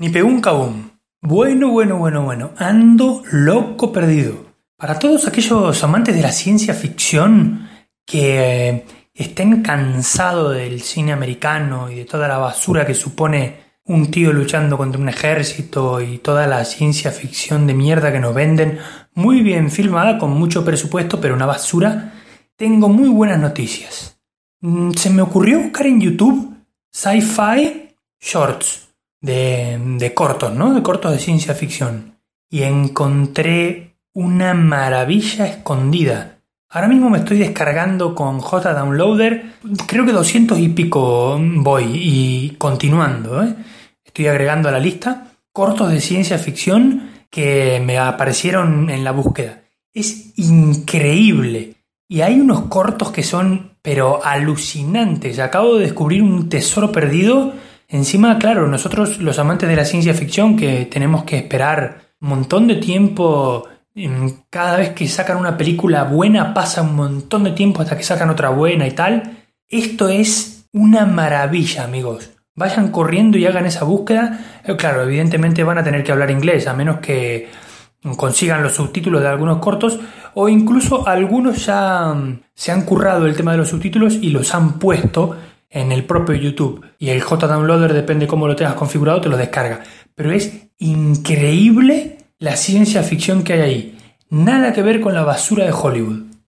Ni pegó un cabum. Bueno, bueno, bueno, bueno. Ando loco perdido. Para todos aquellos amantes de la ciencia ficción que eh, estén cansados del cine americano y de toda la basura que supone un tío luchando contra un ejército y toda la ciencia ficción de mierda que nos venden, muy bien filmada, con mucho presupuesto, pero una basura, tengo muy buenas noticias. Mm, se me ocurrió buscar en YouTube sci-fi shorts de, cortos, ¿no? De cortos de ciencia ficción. Y encontré una maravilla escondida. Ahora mismo me estoy descargando con J-Downloader, creo que 200 y pico voy y continuando. ¿eh? Estoy agregando a la lista cortos de ciencia ficción que me aparecieron en la búsqueda. Es increíble. Y hay unos cortos que son, pero alucinantes. Acabo de descubrir un tesoro perdido Encima, claro, nosotros los amantes de la ciencia ficción que tenemos que esperar un montón de tiempo, cada vez que sacan una película buena pasa un montón de tiempo hasta que sacan otra buena y tal. Esto es una maravilla, amigos. Vayan corriendo y hagan esa búsqueda. Eh, claro, evidentemente van a tener que hablar inglés, a menos que consigan los subtítulos de algunos cortos o incluso algunos ya mm, se han currado el tema de los subtítulos y los han puesto en el propio YouTube y el JDownloader, depende cómo lo tengas configurado, te lo descarga. Pero es increíble la ciencia ficción que hay ahí. Nada que ver con la basura de Hollywood.